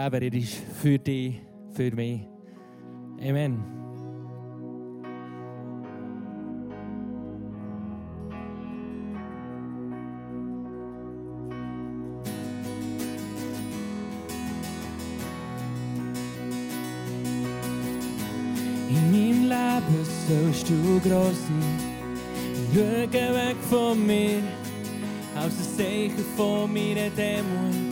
Aber er ist für dich, für mich. Amen. In meinem Leben sollst du groß sein. Schau weg von mir, aus ein Zeichen von meiner Dämon.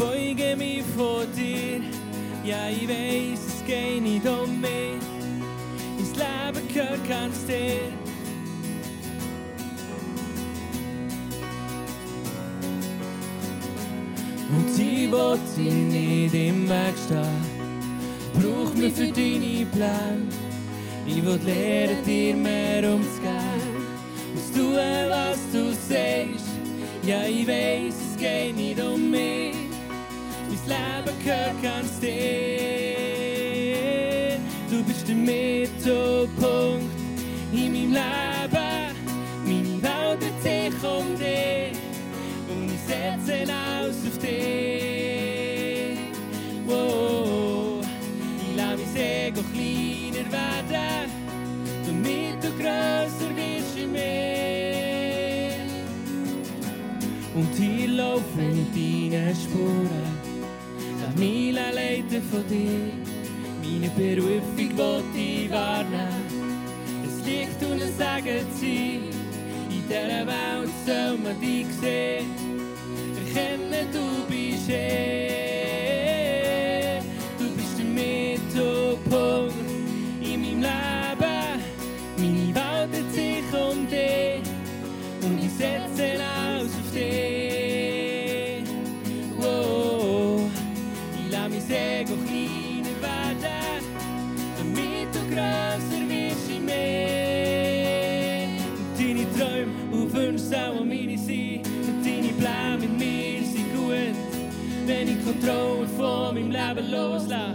Beuge mich vor dir, ja ich weiß, es geht nicht um mich. Ins Leben gehört ganz dir. Und ich wollte nicht im Weg stehen brauch mich für deine Pläne. Ich will lernen, dir mehr umzugehen. Und tun, was du sagst. Ja, ich weiß, es geht nicht um mich. Leben gehört ganz dir. Du bist der Mittelpunkt in meinem Leben. Meine Welt dreht sich um dich. Und ich setze aus auf dich. Wow. Ich lass mein Ego kleiner werden, damit du grösser wirst in mir. Und hier laufe in deinen Spuren, Leiten von dir. Meine Berufung will ich wahrnehmen. Es liegt und es sagen sie, in dieser Welt soll man dich sehen. Erkennen, du bist er. Meinem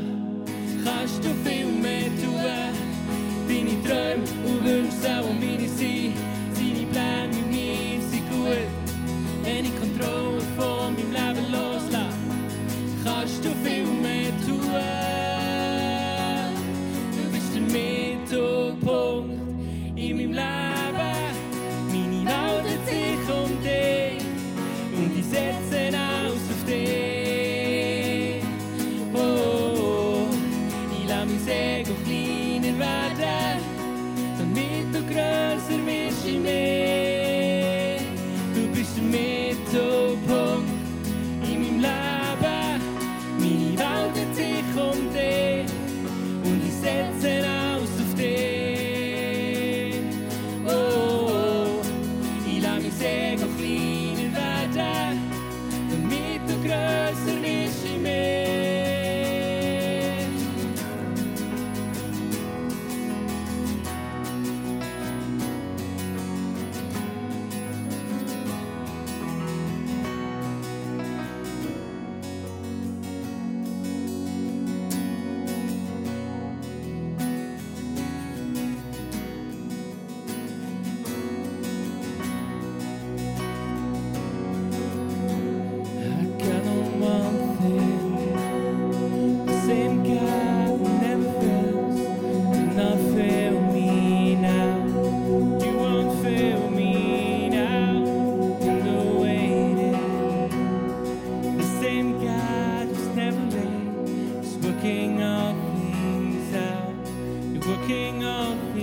King of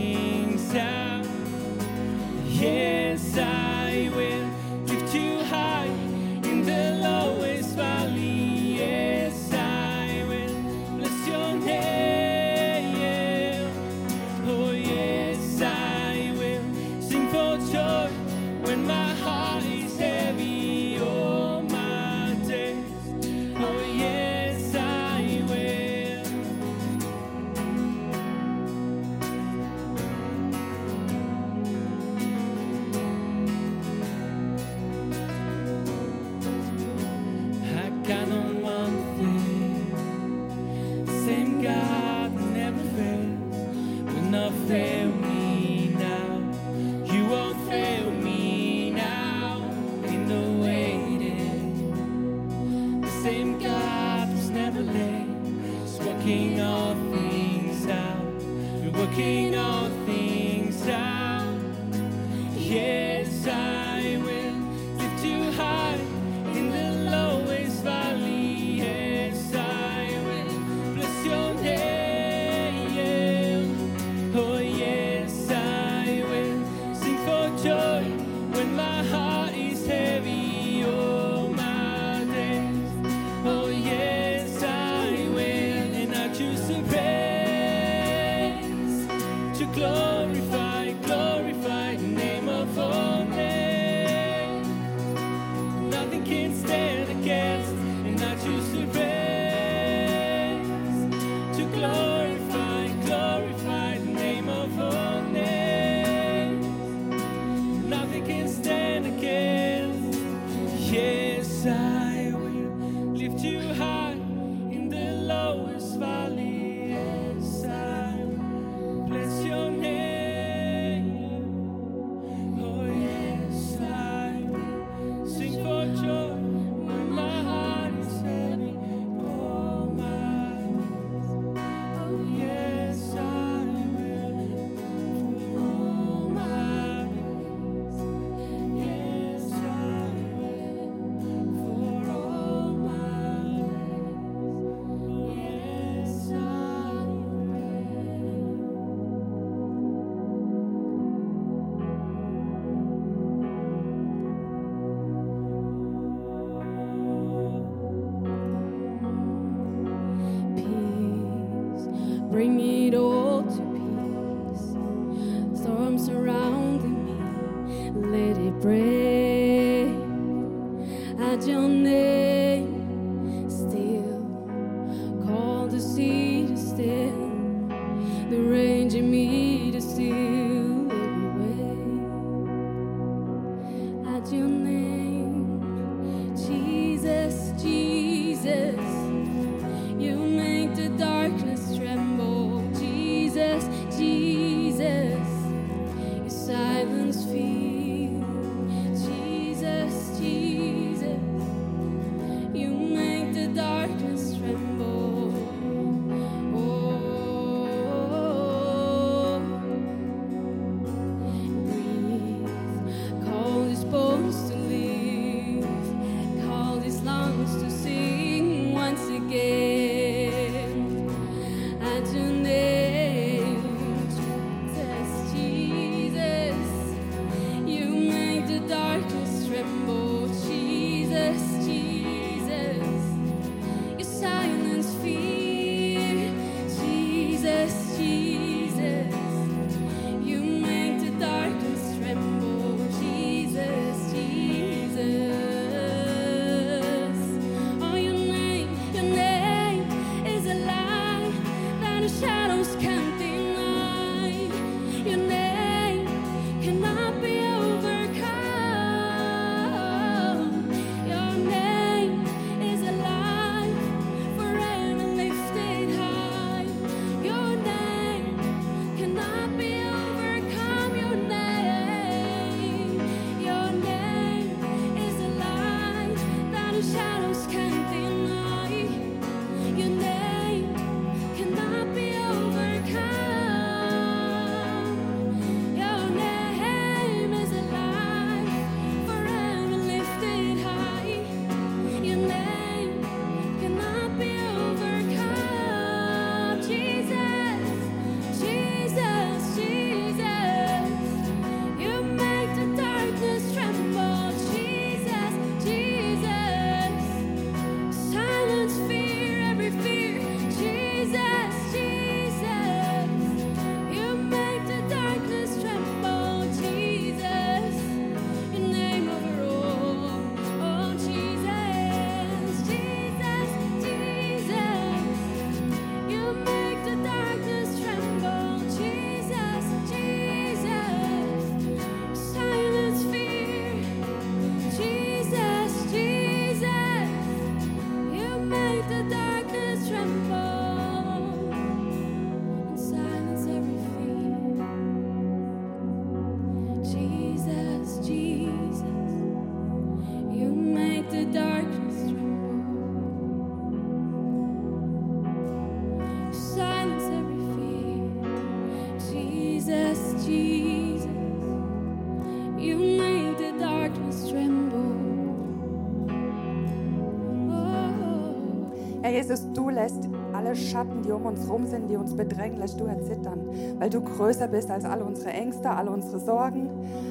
Jesus, du lässt alle Schatten, die um uns rum sind, die uns bedrängen, lässt du erzittern, weil du größer bist als alle unsere Ängste, alle unsere Sorgen,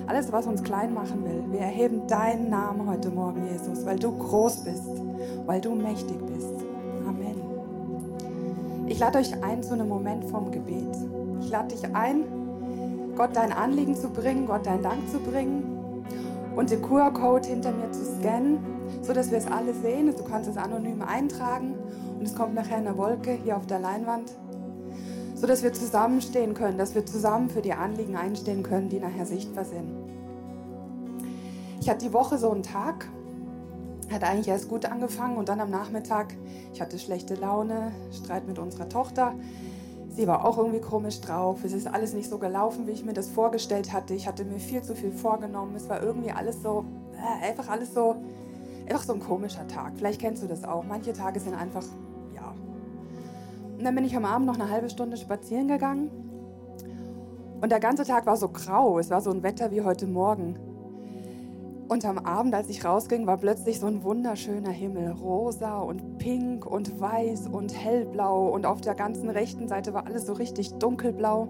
alles, was uns klein machen will. Wir erheben deinen Namen heute Morgen, Jesus, weil du groß bist, weil du mächtig bist. Amen. Ich lade euch ein zu einem Moment vom Gebet. Ich lade dich ein, Gott dein Anliegen zu bringen, Gott deinen Dank zu bringen und den QR-Code hinter mir zu scannen, sodass wir es alle sehen. Du kannst es anonym eintragen und es kommt nachher eine Wolke hier auf der Leinwand, sodass wir zusammenstehen können, dass wir zusammen für die Anliegen einstehen können, die nachher sichtbar sind. Ich hatte die Woche so einen Tag, hat eigentlich erst gut angefangen und dann am Nachmittag, ich hatte schlechte Laune, Streit mit unserer Tochter. Sie war auch irgendwie komisch drauf. Es ist alles nicht so gelaufen, wie ich mir das vorgestellt hatte. Ich hatte mir viel zu viel vorgenommen. Es war irgendwie alles so, äh, einfach alles so, einfach so ein komischer Tag. Vielleicht kennst du das auch. Manche Tage sind einfach, ja. Und dann bin ich am Abend noch eine halbe Stunde spazieren gegangen. Und der ganze Tag war so grau. Es war so ein Wetter wie heute Morgen. Und am Abend, als ich rausging, war plötzlich so ein wunderschöner Himmel. Rosa und pink und weiß und hellblau. Und auf der ganzen rechten Seite war alles so richtig dunkelblau.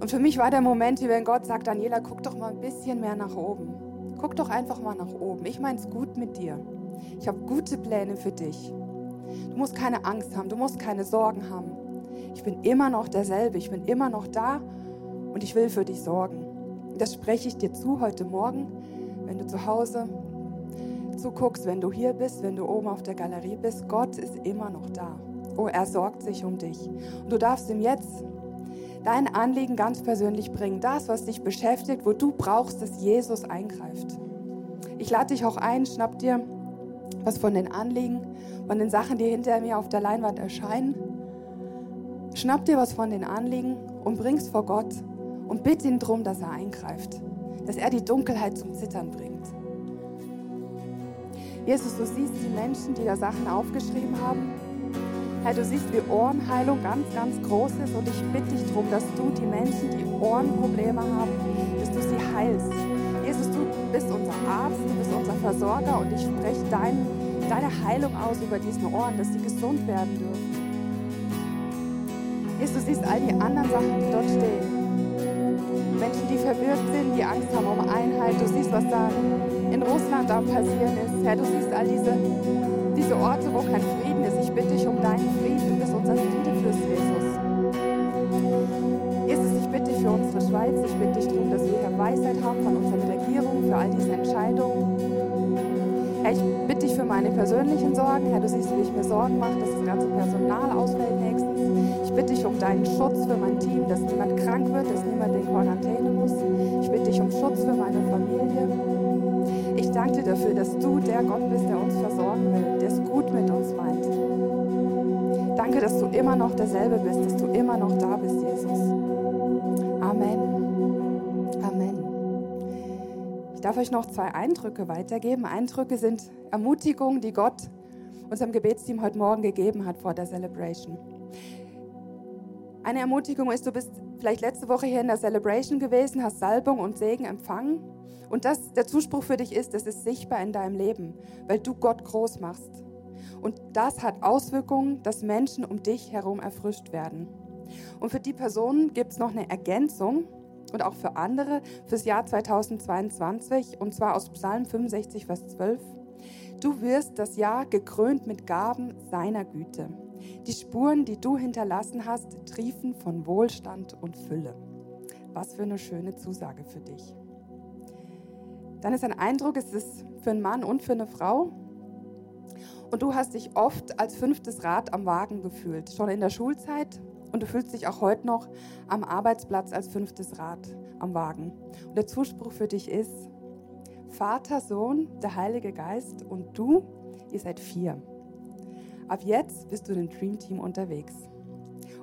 Und für mich war der Moment, wie wenn Gott sagt, Daniela, guck doch mal ein bisschen mehr nach oben. Guck doch einfach mal nach oben. Ich mein's gut mit dir. Ich habe gute Pläne für dich. Du musst keine Angst haben, du musst keine Sorgen haben. Ich bin immer noch derselbe, ich bin immer noch da und ich will für dich sorgen. Das spreche ich dir zu heute Morgen wenn du zu Hause zuguckst, wenn du hier bist, wenn du oben auf der Galerie bist, Gott ist immer noch da. Oh, er sorgt sich um dich. Und du darfst ihm jetzt dein Anliegen ganz persönlich bringen. Das, was dich beschäftigt, wo du brauchst, dass Jesus eingreift. Ich lade dich auch ein, schnapp dir was von den Anliegen, von den Sachen, die hinter mir auf der Leinwand erscheinen. Schnapp dir was von den Anliegen und bring's vor Gott und bitte ihn darum, dass er eingreift dass er die Dunkelheit zum Zittern bringt. Jesus, du siehst die Menschen, die da Sachen aufgeschrieben haben. Herr, du siehst, wie Ohrenheilung ganz, ganz groß ist und ich bitte dich darum, dass du die Menschen, die Ohrenprobleme haben, dass du sie heilst. Jesus, du bist unser Arzt, du bist unser Versorger und ich spreche dein, deine Heilung aus über diesen Ohren, dass sie gesund werden dürfen. Jesus, du siehst all die anderen Sachen, die dort stehen. Die verwirrt sind, die Angst haben um Einheit. Du siehst, was da in Russland am passieren ist. Herr, du siehst all diese, diese Orte, wo kein Frieden ist. Ich bitte dich um deinen Frieden. Du bist unser Friedefürst, Jesus. Jesus, ich bitte dich für unsere Schweiz. Ich bitte dich darum, dass wir hier Weisheit haben von unseren Regierungen für all diese Entscheidungen. Herr, ich bitte dich für meine persönlichen Sorgen. Herr, du siehst, wie ich mir Sorgen mache, dass das ganze Personal ausfällt. Ich bitte dich um deinen Schutz für mein Team, dass niemand krank wird, dass niemand in Quarantäne muss. Ich bitte dich um Schutz für meine Familie. Ich danke dir dafür, dass du der Gott bist, der uns versorgen will, der es gut mit uns meint. Danke, dass du immer noch derselbe bist, dass du immer noch da bist, Jesus. Amen. Amen. Ich darf euch noch zwei Eindrücke weitergeben. Eindrücke sind Ermutigungen, die Gott unserem Gebetsteam heute Morgen gegeben hat vor der Celebration. Eine Ermutigung ist, du bist vielleicht letzte Woche hier in der Celebration gewesen, hast Salbung und Segen empfangen. Und das, der Zuspruch für dich ist, es ist sichtbar in deinem Leben, weil du Gott groß machst. Und das hat Auswirkungen, dass Menschen um dich herum erfrischt werden. Und für die Personen gibt es noch eine Ergänzung und auch für andere fürs Jahr 2022, und zwar aus Psalm 65, Vers 12. Du wirst das Jahr gekrönt mit Gaben seiner Güte. Die Spuren, die du hinterlassen hast, triefen von Wohlstand und Fülle. Was für eine schöne Zusage für dich. Dann ist ein Eindruck, es ist für einen Mann und für eine Frau. Und du hast dich oft als fünftes Rad am Wagen gefühlt, schon in der Schulzeit. Und du fühlst dich auch heute noch am Arbeitsplatz als fünftes Rad am Wagen. Und der Zuspruch für dich ist, Vater, Sohn, der Heilige Geist und du, ihr seid vier. Ab jetzt bist du im Dream Team unterwegs.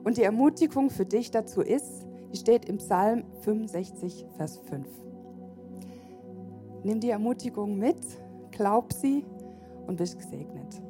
Und die Ermutigung für dich dazu ist, die steht im Psalm 65, Vers 5. Nimm die Ermutigung mit, glaub sie und bist gesegnet.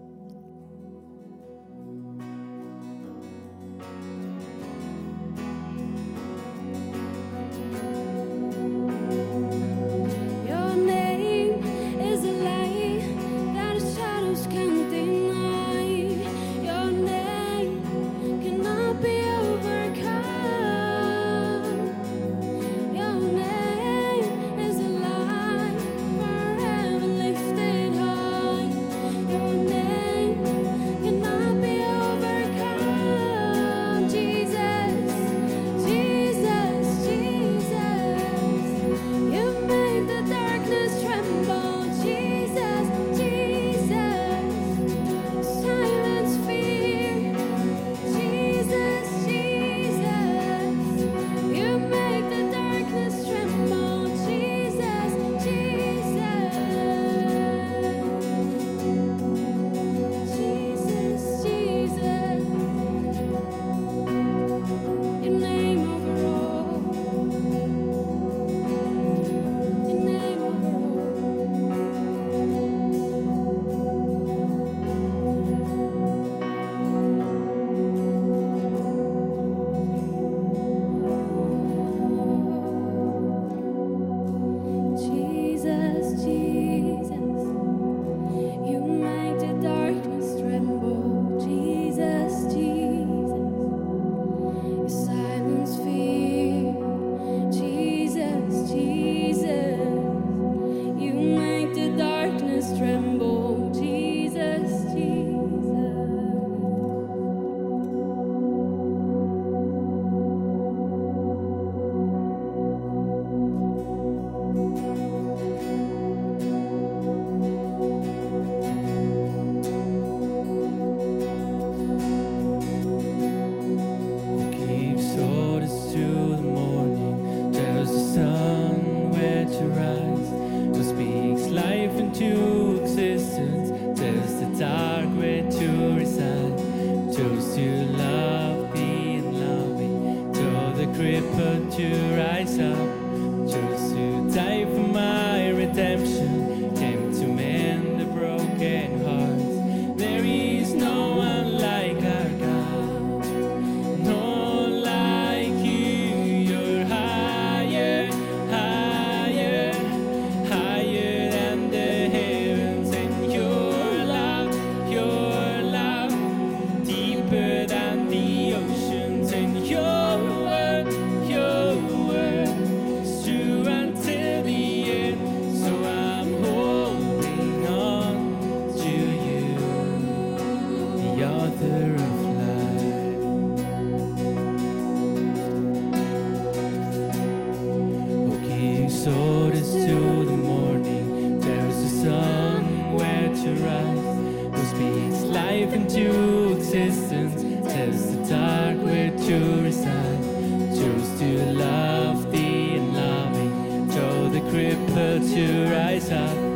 to rise up.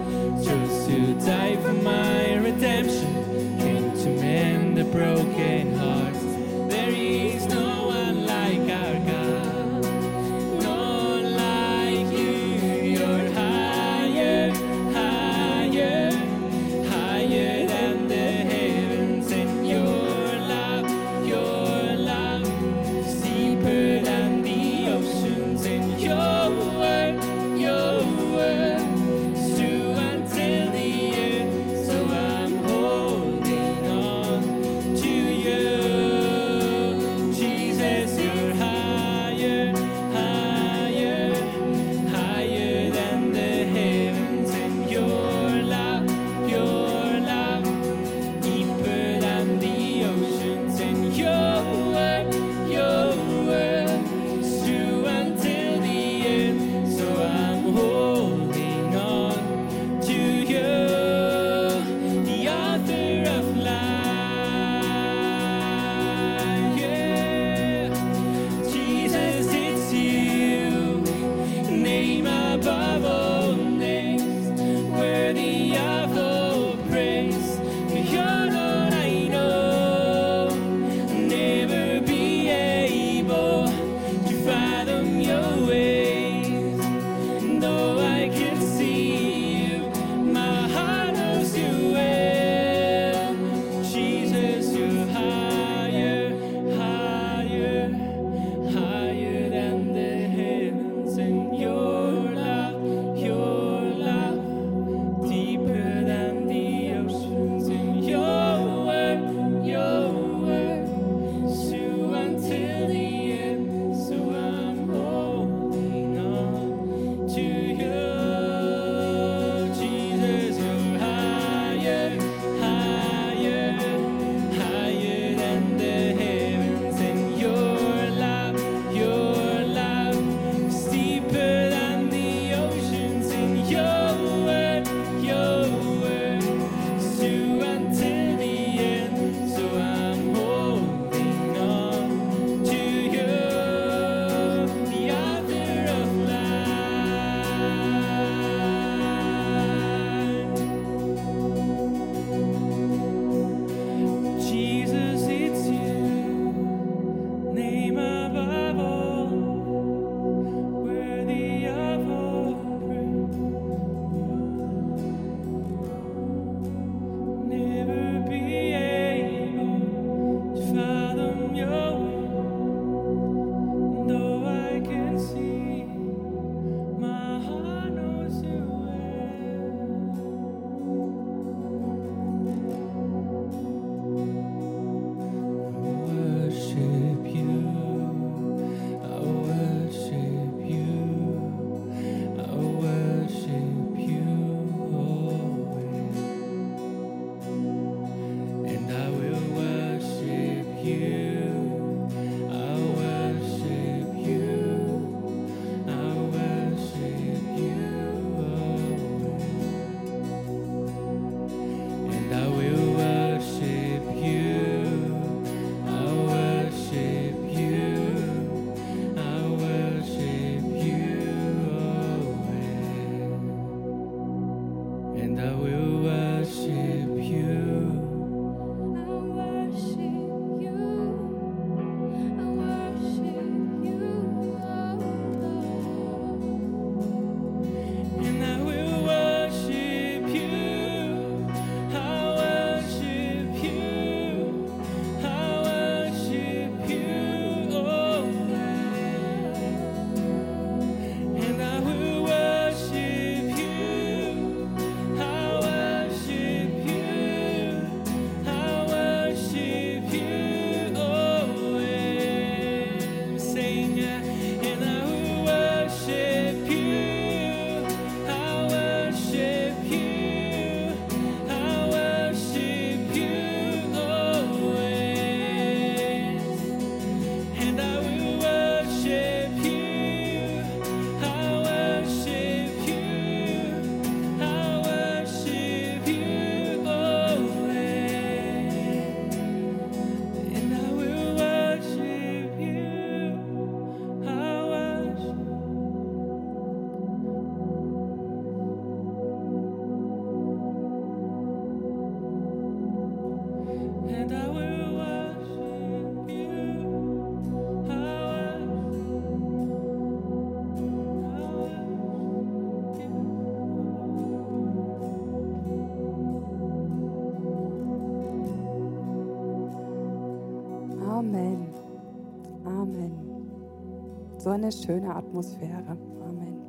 So eine schöne Atmosphäre. Amen.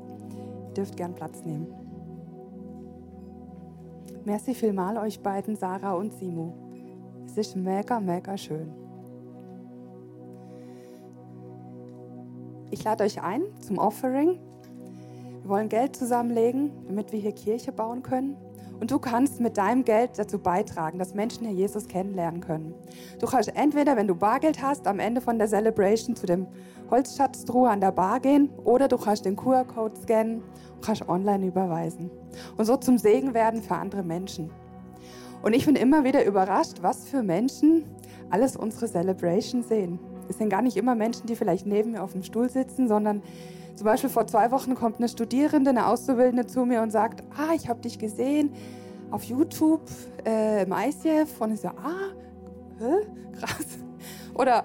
Ihr dürft gern Platz nehmen. Merci vielmal euch beiden, Sarah und Simo. Es ist mega, mega schön. Ich lade euch ein zum Offering. Wir wollen Geld zusammenlegen, damit wir hier Kirche bauen können. Und du kannst mit deinem Geld dazu beitragen, dass Menschen hier Jesus kennenlernen können. Du kannst entweder, wenn du Bargeld hast, am Ende von der Celebration zu dem Holzschatztruhe an der Bar gehen oder du kannst den QR-Code scannen und kannst online überweisen. Und so zum Segen werden für andere Menschen. Und ich bin immer wieder überrascht, was für Menschen alles unsere Celebration sehen. Es sind gar nicht immer Menschen, die vielleicht neben mir auf dem Stuhl sitzen, sondern zum Beispiel vor zwei Wochen kommt eine Studierende, eine Auszubildende zu mir und sagt, ah, ich habe dich gesehen auf YouTube äh, im ICF. Und ich so, ah, hä? krass. Oder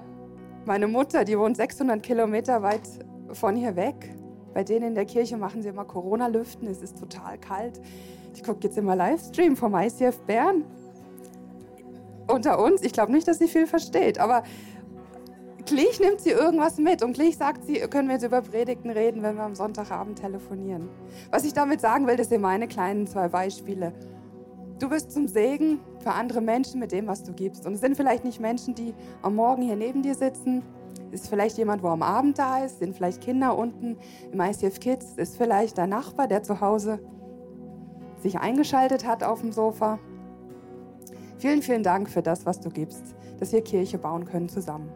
meine Mutter, die wohnt 600 Kilometer weit von hier weg. Bei denen in der Kirche machen sie immer Corona-Lüften, es ist total kalt. Die guckt jetzt immer Livestream vom ICF Bern. Unter uns, ich glaube nicht, dass sie viel versteht, aber gleich nimmt sie irgendwas mit und gleich sagt sie, können wir jetzt über Predigten reden, wenn wir am Sonntagabend telefonieren. Was ich damit sagen will, das sind meine kleinen zwei Beispiele. Du bist zum Segen für andere Menschen mit dem, was du gibst. Und es sind vielleicht nicht Menschen, die am Morgen hier neben dir sitzen. Es ist vielleicht jemand, wo am Abend da ist. Es sind vielleicht Kinder unten im ICF Kids. Es ist vielleicht dein Nachbar, der zu Hause sich eingeschaltet hat auf dem Sofa. Vielen, vielen Dank für das, was du gibst, dass wir Kirche bauen können zusammen.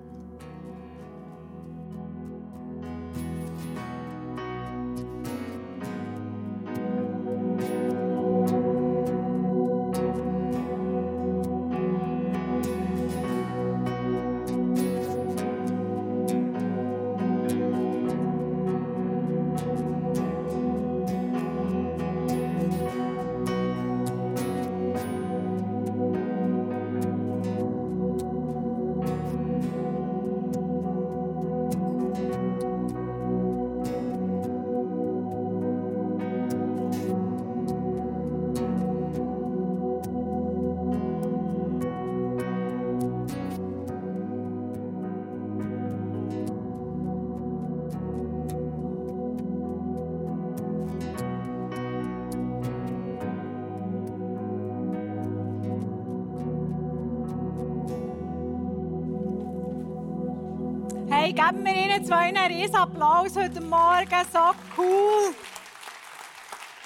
Hey, geben wir Ihnen zwei einen riesen Applaus heute Morgen. So cool.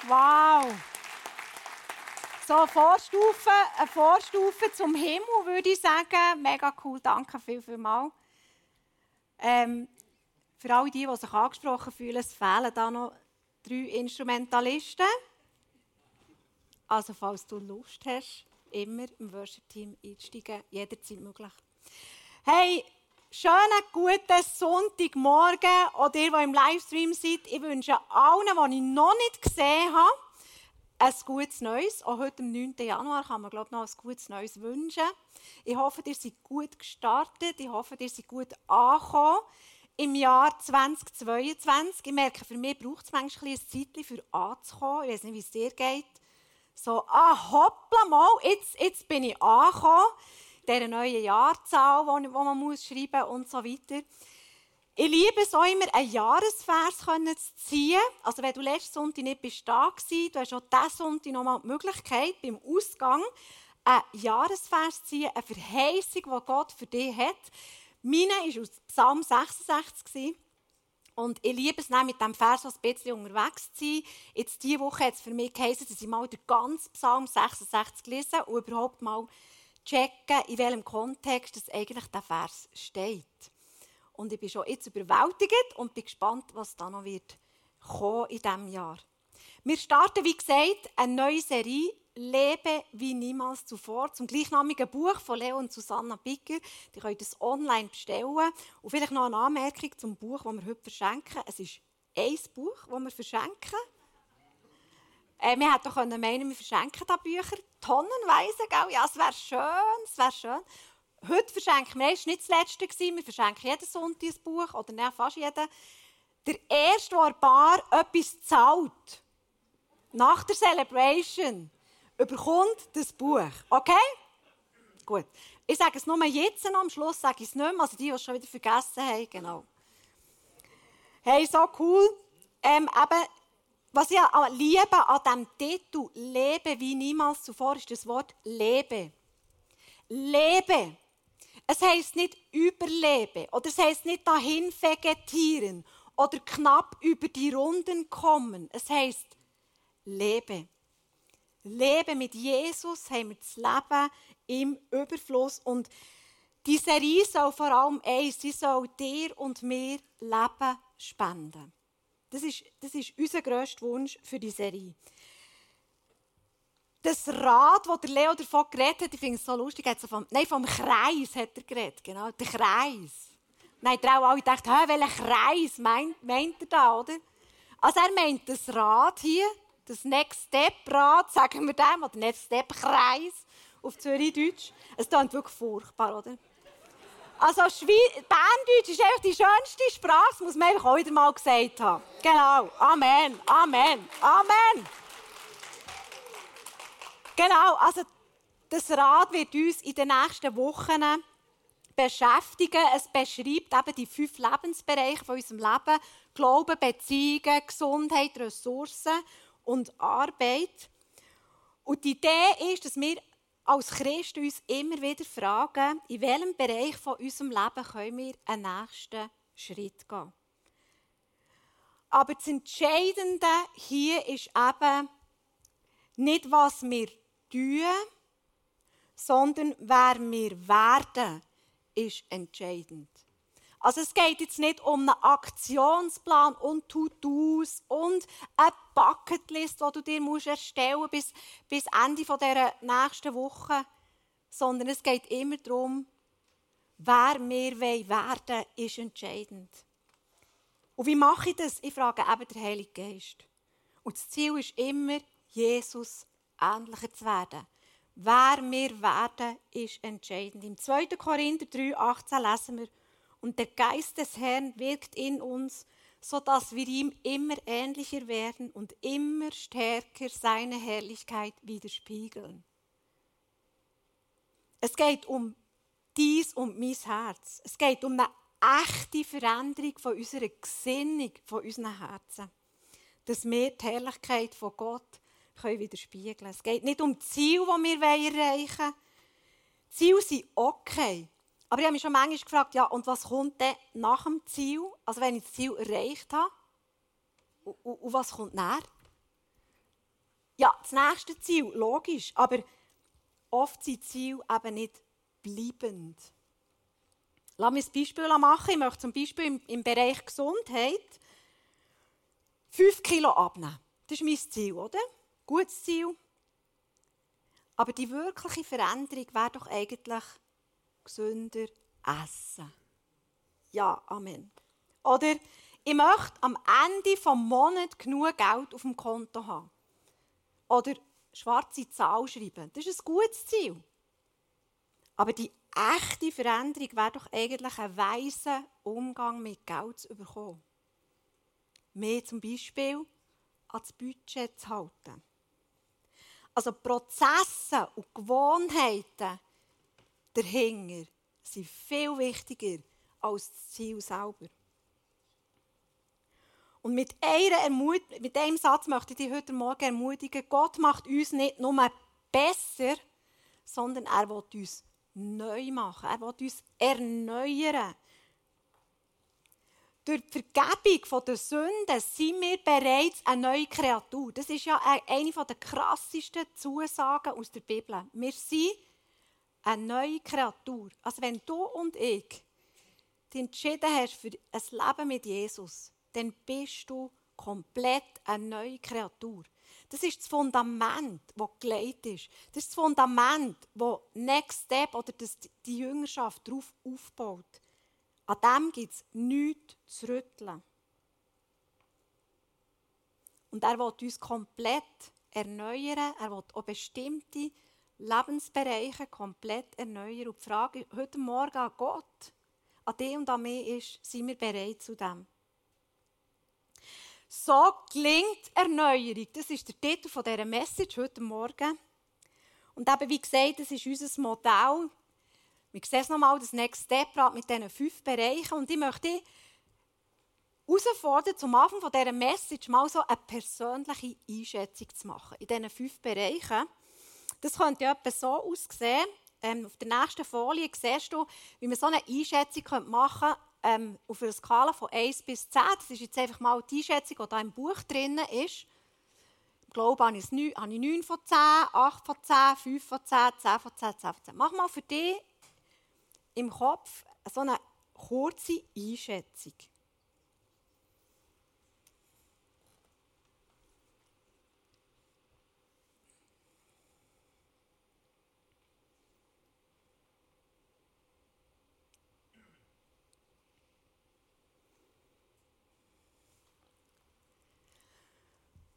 Wow. So, Vorstufe, eine Vorstufe zum Himmel, würde ich sagen. Mega cool, danke viel, viel mal. Ähm, für alle die, die sich angesprochen fühlen, es fehlen da noch drei Instrumentalisten. Also, falls du Lust hast, immer im Worship-Team einsteigen, jederzeit möglich. Hey, schönen guten Sonntagmorgen oder ihr, die im Livestream seid. Ich wünsche allen, die ich noch nicht gesehen habe, ein gutes Neues. Auch heute am 9. Januar kann man glaube ich, noch ein gutes Neues wünschen. Ich hoffe, ihr seid gut gestartet. Ich hoffe, ihr seid gut angekommen im Jahr 2022. Ich merke, für mich braucht es manchmal ein Zeitchen, für anzukommen. Ich weiß nicht, wie es dir geht. So, ah, hoppla mal, jetzt, jetzt bin ich angekommen dieser neuen Jahrzahl, die man muss schreiben muss und so weiter. Ich liebe es auch immer, einen Jahresvers zu ziehen. Also wenn du letzten Sonntag nicht bist da warst, du hast auch diesen Sonntag nochmal die Möglichkeit, beim Ausgang einen Jahresvers zu ziehen, eine Verheißung, die Gott für dich hat. Meine war aus Psalm 66. Und ich liebe es mit diesem Vers ein bisschen unterwegs zu sein. Jetzt diese Woche hat es für mich geheißen, dass ich mal den ganzen Psalm 66 lese und überhaupt mal checken, in welchem Kontext das eigentlich der Vers steht. Und ich bin schon jetzt überwältigt und bin gespannt, was da noch wird kommen in diesem Jahr. Wir starten, wie gesagt, eine neue Serie Lebe wie niemals zuvor zum gleichnamigen Buch von Leo und Susanna Bicker. Die könnt ihr online bestellen. Und vielleicht noch eine Anmerkung zum Buch, das wir heute verschenken. Es ist ein Buch, das wir verschenken. Äh, wir hätten doch meinen, wir verschenken da Bücher tonnenweise. Gell? Ja, es wäre schön, es wäre schön. Heute verschenken wir, es war nicht das letzte, wir verschenken jeden Sonntag ein Buch, oder nein, fast jeden. Der erste, der Bar etwas zahlt, nach der Celebration, überkommt das Buch. Okay? Gut. Ich sage es nur jetzt noch, am Schluss sage ich es nicht mehr, also die, die es schon wieder vergessen haben, genau. Hey, so cool. Ähm, eben, was ich liebe an diesem Titel, Lebe wie niemals zuvor, ist das Wort Lebe. Lebe. Es heißt nicht überleben oder es heißt nicht dahin vegetieren oder knapp über die Runden kommen. Es heißt lebe. Lebe mit Jesus haben wir das Leben im Überfluss und die Serie soll vor allem eins, sie soll dir und mir Leben spenden. Das ist, das ist unser grösster Wunsch für die Serie das Rad, das der Leo davon geredet hat, ich finde es so lustig, hat so vom, nein, vom Kreis hat er geredet, genau, der Kreis. Nein, die auch alle gedacht, welchen Kreis meint, meint er da, oder? Also er meint das Rad hier, das Next Step Rad, sagen wir dem, oder Next Step Kreis auf Zürich-Deutsch. Es klingt wirklich furchtbar, oder? Also Berndeutsch ist einfach die schönste Sprache, das muss man einfach auch wieder mal gesagt haben. Genau. Amen, Amen, Amen. Genau, also das Rad wird uns in den nächsten Wochen beschäftigen. Es beschreibt eben die fünf Lebensbereiche von unserem Leben. Glauben, Beziehungen, Gesundheit, Ressourcen und Arbeit. Und die Idee ist, dass wir als Christen uns immer wieder fragen, in welchem Bereich von unserem Leben können wir einen nächsten Schritt gehen. Aber das Entscheidende hier ist eben nicht, was wir tun, sondern wer wir werden, ist entscheidend. Also es geht jetzt nicht um einen Aktionsplan und To-Dos und eine Bucketlist, die du dir erstellen musst bis, bis Ende dieser nächsten Woche, sondern es geht immer darum, wer wir werden wollen, ist entscheidend. Und wie mache ich das? Ich frage eben den Heiligen Geist. Und das Ziel ist immer, Jesus ähnlicher zu werden. Wer wir werden, ist entscheidend. Im 2. Korinther 3, 18 lesen wir, und der Geist des Herrn wirkt in uns, so dass wir ihm immer ähnlicher werden und immer stärker seine Herrlichkeit widerspiegeln. Es geht um dies und mein Herz. Es geht um eine echte Veränderung von unserer Gesinnung, von unseren Herzen. Dass wir die Herrlichkeit von Gott können widerspiegeln Es geht nicht um die Ziele, die wir erreichen wollen. Ziele sind okay. Aber ich habe mich schon manchmal gefragt, ja, und was kommt denn nach dem Ziel? Also wenn ich das Ziel erreicht habe, und, und, und was kommt nach? Ja, das nächste Ziel, logisch, aber oft sind Ziele eben nicht bleibend. Lass mich ein Beispiel machen. Ich möchte zum Beispiel im, im Bereich Gesundheit 5 Kilo abnehmen. Das ist mein Ziel, oder? Gutes Ziel. Aber die wirkliche Veränderung wäre doch eigentlich gesünder essen. Ja, Amen. Oder ich möchte am Ende des Monats genug Geld auf dem Konto haben. Oder schwarze Zahl schreiben. Das ist ein gutes Ziel. Aber die echte Veränderung wäre doch eigentlich ein weiser Umgang mit Geld zu bekommen. Mehr zum Beispiel ans Budget zu halten. Also Prozesse und Gewohnheiten dahinter sind viel wichtiger als das Ziel selber. Und mit, einer mit einem Satz möchte ich dich heute Morgen ermutigen, Gott macht uns nicht nur besser, sondern er will uns neu machen. Er will uns erneuern. Durch die Vergebung der Sünden sind wir bereits eine neue Kreatur. Das ist ja eine der krassesten Zusagen aus der Bibel. Wir sind eine neue Kreatur. Also wenn du und ich dich entschieden hast für ein Leben mit Jesus, dann bist du komplett eine neue Kreatur. Das ist das Fundament, das gelegt ist. Das ist das Fundament, das Next Step oder das die Jüngerschaft darauf aufbaut. An dem gibt es nichts zu rütteln. Und er will uns komplett erneuern. Er will auch bestimmte Lebensbereiche komplett erneuern. Und die Frage heute Morgen an Gott, an dich und an mich ist, sind wir bereit zu dem? So klingt Erneuerung. Das ist der Titel dieser Message heute Morgen. Und eben, wie gesagt, das ist unser Modell Wir sehen es nochmal, das Next Step mit diesen fünf Bereichen. Und ich möchte herausfordern, zum Anfang dieser Message mal so eine persönliche Einschätzung zu machen in diesen fünf Bereichen. Das könnte ja etwa so aussehen. Ähm, auf der nächsten Folie siehst du, wie man so eine Einschätzung machen könnte, ähm, auf einer Skala von 1 bis 10. Das ist jetzt einfach mal die Einschätzung, die da im Buch drin ist. Im Glaube habe ich 9, habe ich 9 von 10, 8 von 10, 5 von 10, 10 von 10, 10 von 10. Mach mal für dich im Kopf so eine kurze Einschätzung.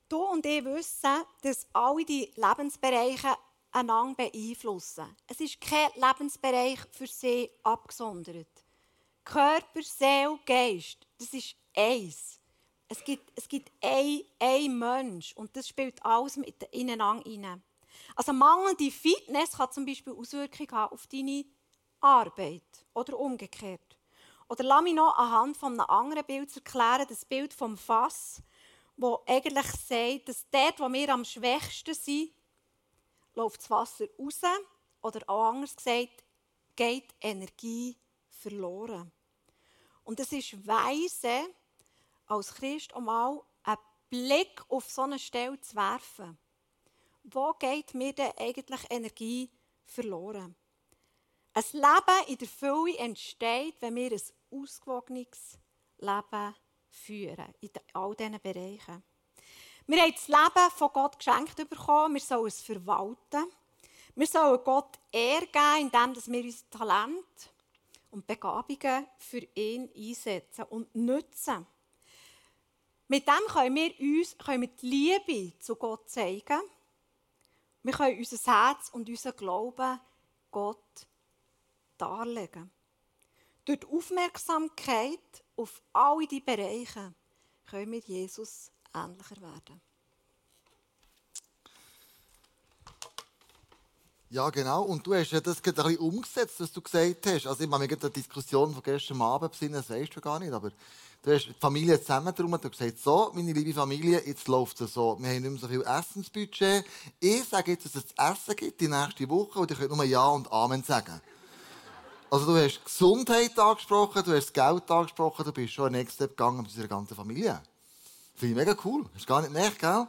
Du und ich wissen, dass alle die Lebensbereiche einander beeinflussen. Es ist kein Lebensbereich für sie abgesondert. Körper, Seele, Geist, das ist eins. Es gibt, es gibt ein, ein Mensch und das spielt alles mit ineinander rein. Also mangelnde Fitness kann zum Beispiel Auswirkungen haben auf deine Arbeit oder umgekehrt. Oder lass mich noch anhand von einem anderen Bild erklären, das Bild vom Fass wo eigentlich sagt, dass dort, wo wir am schwächsten sind, läuft das Wasser raus oder auch anders gesagt, geht Energie verloren. Und es ist weise, als Christ einmal einen Blick auf so eine Stelle zu werfen. Wo geht mir denn eigentlich Energie verloren? Ein Leben in der Fülle entsteht, wenn wir ein ausgewogenes Leben führen in all diesen Bereichen. Wir haben das Leben von Gott geschenkt bekommen. Wir sollen es verwalten. Wir sollen Gott Ehre indem wir unser Talent und Begabungen für ihn einsetzen und nutzen. Mit dem können wir uns können wir die Liebe zu Gott zeigen. Wir können unser Herz und unseren Glauben Gott darlegen. Durch die Aufmerksamkeit auf alle diese Bereiche können wir Jesus ähnlicher werden. Ja, genau. Und du hast ja das gerade ein bisschen umgesetzt, was du gesagt hast. Also, ich mich an die Diskussion von gestern Abend besinnen, das weißt du gar nicht. Aber du hast die Familie zusammen drum und gesagt, so, meine liebe Familie, jetzt läuft es so. Wir haben nicht mehr so viel Essensbudget. Ich sage jetzt, dass es essen gibt die nächste Woche und ihr könnt nur Ja und Amen sagen. Also du hast Gesundheit angesprochen, du hast Geld angesprochen, du bist schon ein Next Step gegangen mit unserer ganzen Familie. Finde ich mega cool. Hast du gar nicht gemerkt, gell?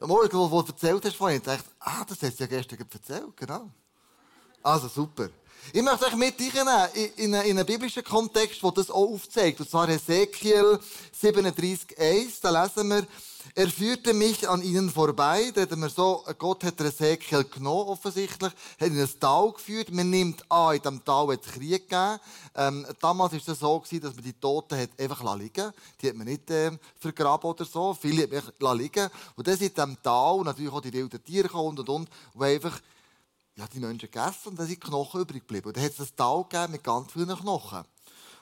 Morgen, wo du erzählt hast vorhin, dachte ich, ah, das hast du ja gestern erzählt, genau. Also super. Ich möchte euch mit reinnehmen in, in, einen biblischen Kontext, der das auch aufzeigt. Und zwar Ezekiel 37,1. Da lesen wir, er führte mich an ihnen vorbei. Da hat wir so, Gott hat Ezekiel genommen, offensichtlich, hat in ein Tal geführt. Man nimmt an, in diesem Tal hat es Krieg gegeben. Ähm, damals war es so, gewesen, dass man die Toten hat einfach liegen Die hat man nicht äh, vergraben oder so. Viele hat man liegen Und dann sind in diesem Tal natürlich auch die wilden Tiere und, und, und, wo einfach ja, die Menschen gegessen und dann sind Knochen übrig geblieben. Und dann hat es ein Tal gegeben mit ganz vielen Knochen.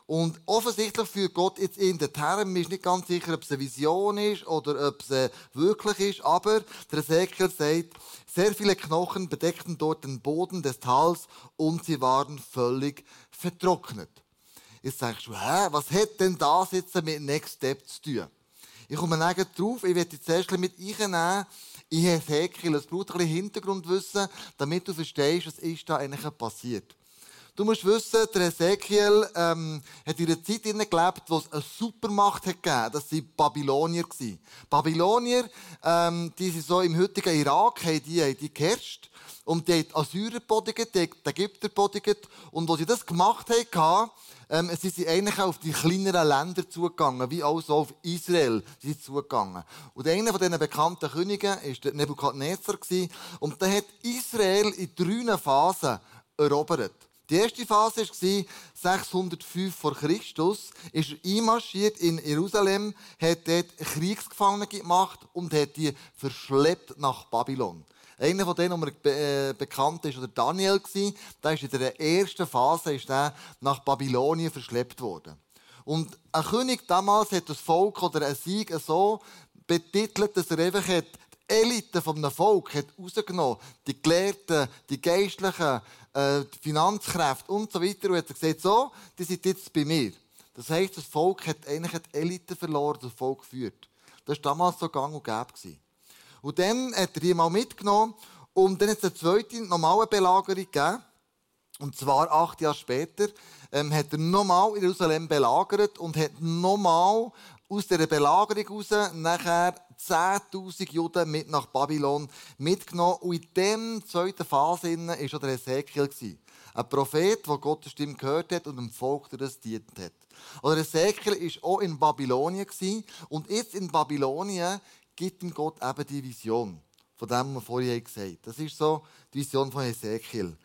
Und offensichtlich führt Gott jetzt in den Terren. Man ist nicht ganz sicher, ob es eine Vision ist oder ob es äh, wirklich ist. Aber der Ezekiel sagt, sehr viele Knochen bedeckten dort den Boden des Tals und sie waren völlig vertrocknet. Jetzt sagst du, hä, was hat denn das jetzt mit Next Step zu tun? Ich komme nachher drauf, ich werde jetzt erst mit einnehmen, in Ezekiel. Es braucht ein bisschen Hintergrundwissen, damit du verstehst, was ist da eigentlich passiert. Du musst wissen, der Ezekiel ähm, hat in einer Zeit gelebt, wo es eine Supermacht hat gegeben. Das waren Babylonier. Babylonier, ähm, die sind so im heutigen Irak, haben die, haben die geherrscht. Und die haben Assyrer bodigt, die, die Ägypter bodigt. Und als sie das gemacht haben, ähm, sie eigentlich auf die kleineren Länder zugegangen, wie auch so auf Israel sie zugegangen. Und einer von diesen bekannten Königen war Nebukadnezar. Und der hat Israel in drei Phasen erobert. Die erste Phase war 605 vor Christus. Ist er einmarschiert in Jerusalem, hat dort Kriegsgefangene gemacht und hat die verschleppt nach Babylon. Einer von denen, der äh, bekannt ist, war Daniel. Der ist in der ersten Phase ist der nach Babylonien verschleppt worden. Und ein König damals hat das Volk oder ein Sieg so betitelt, dass er einfach hat, die Elite vom Volk hat rausgenommen, die Gelehrten, die Geistlichen, äh, Finanzkräfte und so weiter. Und hat er gesagt, so, die sind jetzt bei mir. Das heisst, das Volk hat eigentlich die Elite verloren, das Volk geführt. Das war damals so gang und gäbe. Gewesen. Und dann hat er die mal mitgenommen und dann hat es eine zweite normale Belagerung gegeben. Und zwar acht Jahre später ähm, hat er nochmal Jerusalem belagert und hat nochmal aus dieser Belagerung heraus nachher 10.000 Juden mit nach Babylon mitgenommen. Und in dieser zweiten Phase war schon der Ezekiel. Ein Prophet, der Gottes Stimme gehört hat und dem Volk das dient hat. Oder Ezekiel war auch in Babylonien. Und jetzt in Babylonien gibt ihm Gott eben die Vision. Von dem, wir vorhin gesagt haben. Das ist so die Vision von Ezekiel.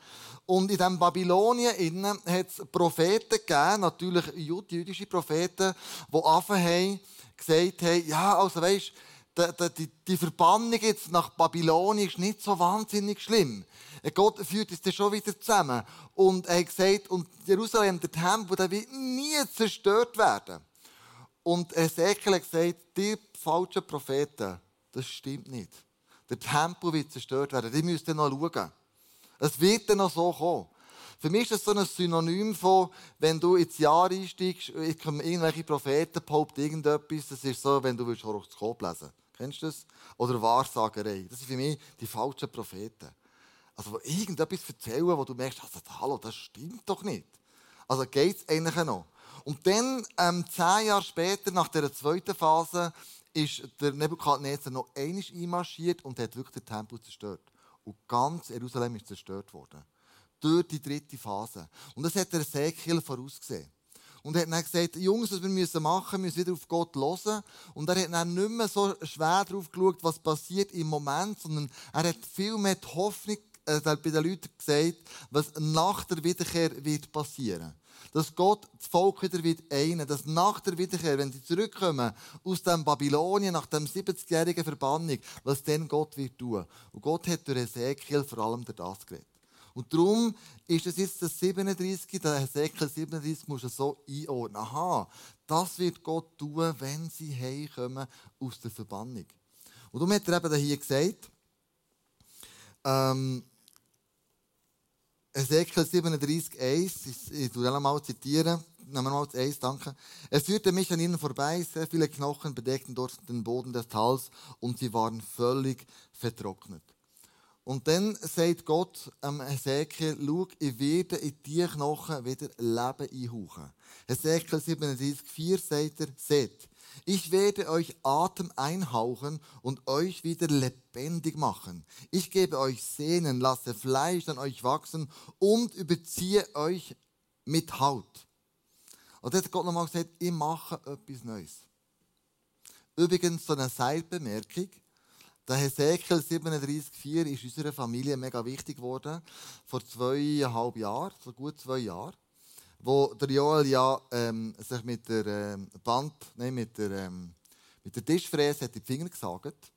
Und in diesem Babylonien hat es Propheten gegeben, natürlich jüdische Propheten, die angefangen haben, gesagt haben, ja, also weisst, die, die, die Verbannung jetzt nach Babylonien ist nicht so wahnsinnig schlimm. Gott führt es dann schon wieder zusammen. Und er hat gesagt, und Jerusalem, der Tempel, der wird nie zerstört werden. Und Ezekiel hat gesagt, die falschen Propheten, das stimmt nicht. Der Tempel wird zerstört werden. Die müsst ihr noch schauen. Es wird dann noch so kommen. Für mich ist das so ein Synonym von, wenn du ins Jahr einsteigst, komme irgendwelche Propheten behaupten irgendetwas, das ist so, wenn du willst Horoskop lesen Kennst du das? Oder Wahrsagerei. Das sind für mich die falschen Propheten. Also, wo irgendetwas erzählen, wo du merkst, also, hallo, das stimmt doch nicht. Also, geht es eigentlich noch. Und dann, ähm, zehn Jahre später, nach der zweiten Phase, ist der Nebukadnezar noch einmal einmarschiert und hat wirklich den Tempel zerstört. Und ganz Jerusalem ist zerstört worden. Durch die dritte Phase. Und das hat der Ezekiel vorausgesehen. Und er hat dann gesagt, Jungs, was wir müssen machen, müssen wieder auf Gott hören. Und er hat dann nicht mehr so schwer darauf geschaut, was passiert im Moment, sondern er hat viel mehr die Hoffnung äh, bei den Leuten gesagt, was nach der Wiederkehr wird passieren dass Gott das Volk wieder wird einen, dass nach der Wiederkehr, wenn sie zurückkommen aus dem Babylonien, nach dem 70-jährigen Verbannung, was dann Gott wird tun. Und Gott hat durch Ezekiel vor allem durch das geredet. Und darum ist es jetzt das 37, der Hesekiel 37 muss er so einordnen. Aha, das wird Gott tun, wenn sie heimkommen aus der Verbannung. Und darum hat er eben hier gesagt, ähm, Ezekiel 37, 1, ich tue das mal zitieren, nehmen wir mal das 1, danke. Er führte mich an ihnen vorbei, sehr viele Knochen bedeckten dort den Boden des Tals und sie waren völlig vertrocknet. Und dann sagt Gott am Ezekiel, schau, ich werde in die Knochen wieder Leben einhauchen. Ezekiel 37, 4 sagt er, seht, ich werde euch Atem einhauchen und euch wieder lebendig machen. Ich gebe euch Sehnen, lasse Fleisch an euch wachsen und überziehe euch mit Haut. Und dann hat Gott nochmal gesagt, ich mache etwas Neues. Übrigens, so eine Seilbemerkung. Der Hesekiel 37,4 ist unserer Familie mega wichtig geworden. Vor zweieinhalb Jahren, so gut zwei Jahren. Wo der Joel ja ähm, sich mit der ähm, Band, nein, mit der, ähm, mit der Tischfräse hat die Finger gesagt.